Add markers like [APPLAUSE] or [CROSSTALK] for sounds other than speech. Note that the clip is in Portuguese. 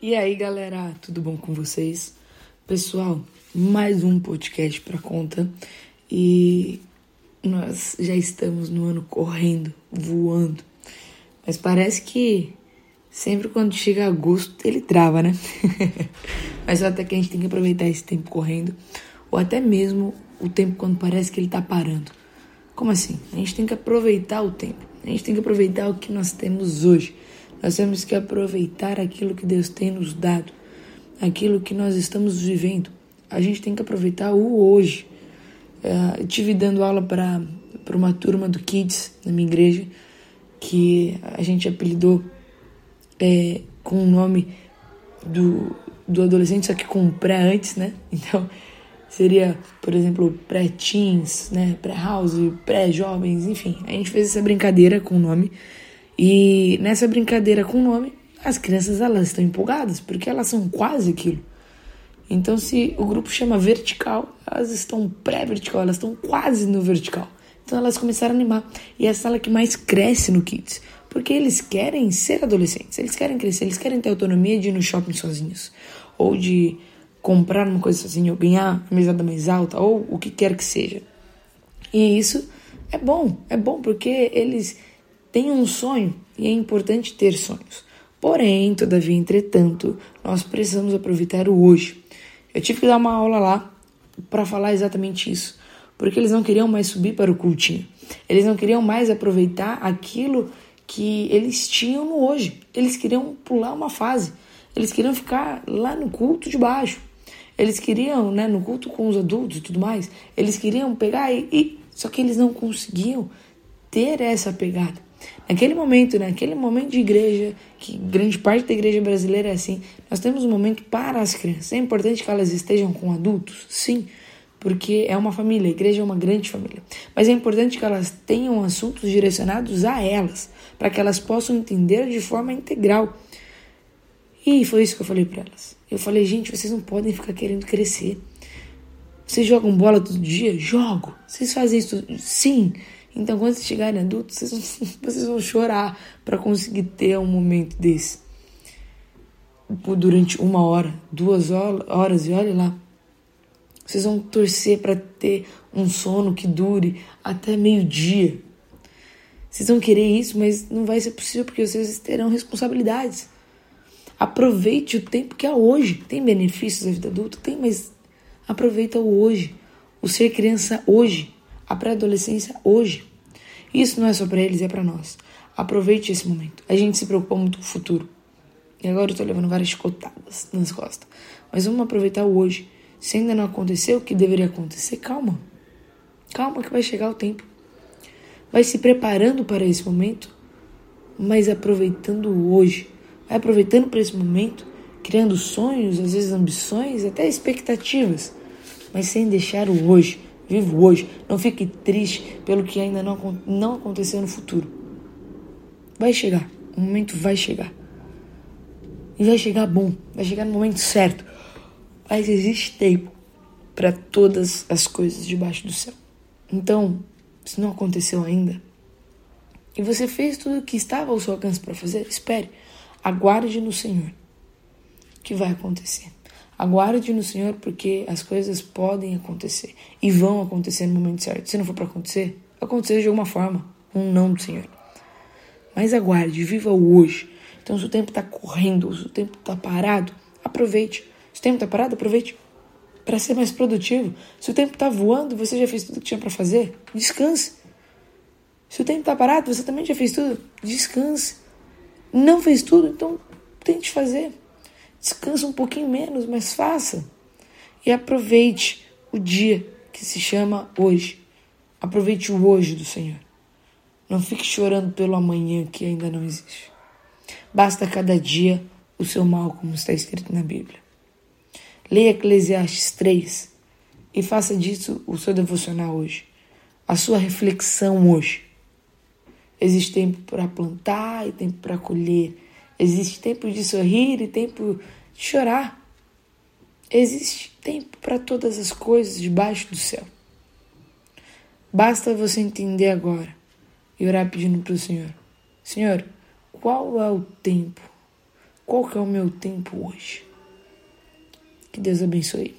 E aí, galera, tudo bom com vocês? Pessoal, mais um podcast para conta e nós já estamos no ano correndo, voando. Mas parece que sempre quando chega agosto ele trava, né? [LAUGHS] Mas até que a gente tem que aproveitar esse tempo correndo, ou até mesmo o tempo quando parece que ele tá parando. Como assim? A gente tem que aproveitar o tempo. A gente tem que aproveitar o que nós temos hoje. Nós temos que aproveitar aquilo que Deus tem nos dado, aquilo que nós estamos vivendo. A gente tem que aproveitar o hoje. Uh, tive dando aula para uma turma do Kids na minha igreja, que a gente apelidou é, com o nome do, do adolescente, só que com pré antes, né? [LAUGHS] Então seria, por exemplo, pré-teens, né? Pré-house, pré-jovens, enfim. A gente fez essa brincadeira com o nome. E nessa brincadeira com o nome, as crianças elas estão empolgadas, porque elas são quase aquilo. Então, se o grupo chama vertical, elas estão pré-vertical, elas estão quase no vertical. Então, elas começaram a animar. E é a sala que mais cresce no Kids, porque eles querem ser adolescentes, eles querem crescer, eles querem ter autonomia de ir no shopping sozinhos, ou de comprar uma coisa sozinho, ou ganhar a mesada mais alta, ou o que quer que seja. E isso é bom, é bom porque eles tem um sonho e é importante ter sonhos. Porém, todavia, entretanto, nós precisamos aproveitar o hoje. Eu tive que dar uma aula lá para falar exatamente isso, porque eles não queriam mais subir para o cultinho. Eles não queriam mais aproveitar aquilo que eles tinham no hoje. Eles queriam pular uma fase. Eles queriam ficar lá no culto de baixo. Eles queriam, né, no culto com os adultos e tudo mais. Eles queriam pegar e, e só que eles não conseguiam ter essa pegada. Naquele momento, naquele momento de igreja, que grande parte da igreja brasileira é assim, nós temos um momento para as crianças. É importante que elas estejam com adultos? Sim, porque é uma família, a igreja é uma grande família. Mas é importante que elas tenham assuntos direcionados a elas, para que elas possam entender de forma integral. E foi isso que eu falei para elas. Eu falei, gente, vocês não podem ficar querendo crescer. Vocês jogam bola todo dia? Jogo. Vocês fazem isso? Sim. Então, quando vocês chegarem adultos, vocês vão, [LAUGHS] vocês vão chorar para conseguir ter um momento desse. Durante uma hora, duas horas, e olha lá. Vocês vão torcer para ter um sono que dure até meio-dia. Vocês vão querer isso, mas não vai ser possível porque vocês terão responsabilidades. Aproveite o tempo que é hoje. Tem benefícios da vida adulta? Tem, mas aproveita o hoje. O ser criança hoje. A pré-adolescência hoje. Isso não é só para eles, é para nós. Aproveite esse momento. A gente se preocupa muito com o futuro. E agora eu tô levando várias chicotadas nas costas. Mas vamos aproveitar o hoje. Se ainda não aconteceu o que deveria acontecer, calma. Calma que vai chegar o tempo. Vai se preparando para esse momento, mas aproveitando o hoje. Vai aproveitando para esse momento, criando sonhos, às vezes ambições, até expectativas, mas sem deixar o hoje. Viva hoje. Não fique triste pelo que ainda não, não aconteceu no futuro. Vai chegar. O momento vai chegar. E vai chegar bom. Vai chegar no momento certo. Mas existe tempo para todas as coisas debaixo do céu. Então, se não aconteceu ainda, e você fez tudo o que estava ao seu alcance para fazer, espere. Aguarde no Senhor que vai acontecer. Aguarde no Senhor porque as coisas podem acontecer e vão acontecer no momento certo. Se não for para acontecer, acontecer de alguma forma, um não do Senhor. Mas aguarde, viva o hoje. Então, se o tempo está correndo, se o tempo está parado, aproveite. Se o tempo está parado, aproveite para ser mais produtivo. Se o tempo está voando, você já fez tudo que tinha para fazer, descanse. Se o tempo está parado, você também já fez tudo, descanse. Não fez tudo, então tente fazer. Descansa um pouquinho menos, mas faça. E aproveite o dia que se chama hoje. Aproveite o hoje do Senhor. Não fique chorando pelo amanhã que ainda não existe. Basta cada dia o seu mal, como está escrito na Bíblia. Leia Eclesiastes 3 e faça disso o seu devocional hoje, a sua reflexão hoje. Existe tempo para plantar e tempo para colher Existe tempo de sorrir e tempo de chorar. Existe tempo para todas as coisas debaixo do céu. Basta você entender agora e orar pedindo para o Senhor: Senhor, qual é o tempo qual que é o meu tempo hoje. Que Deus abençoe.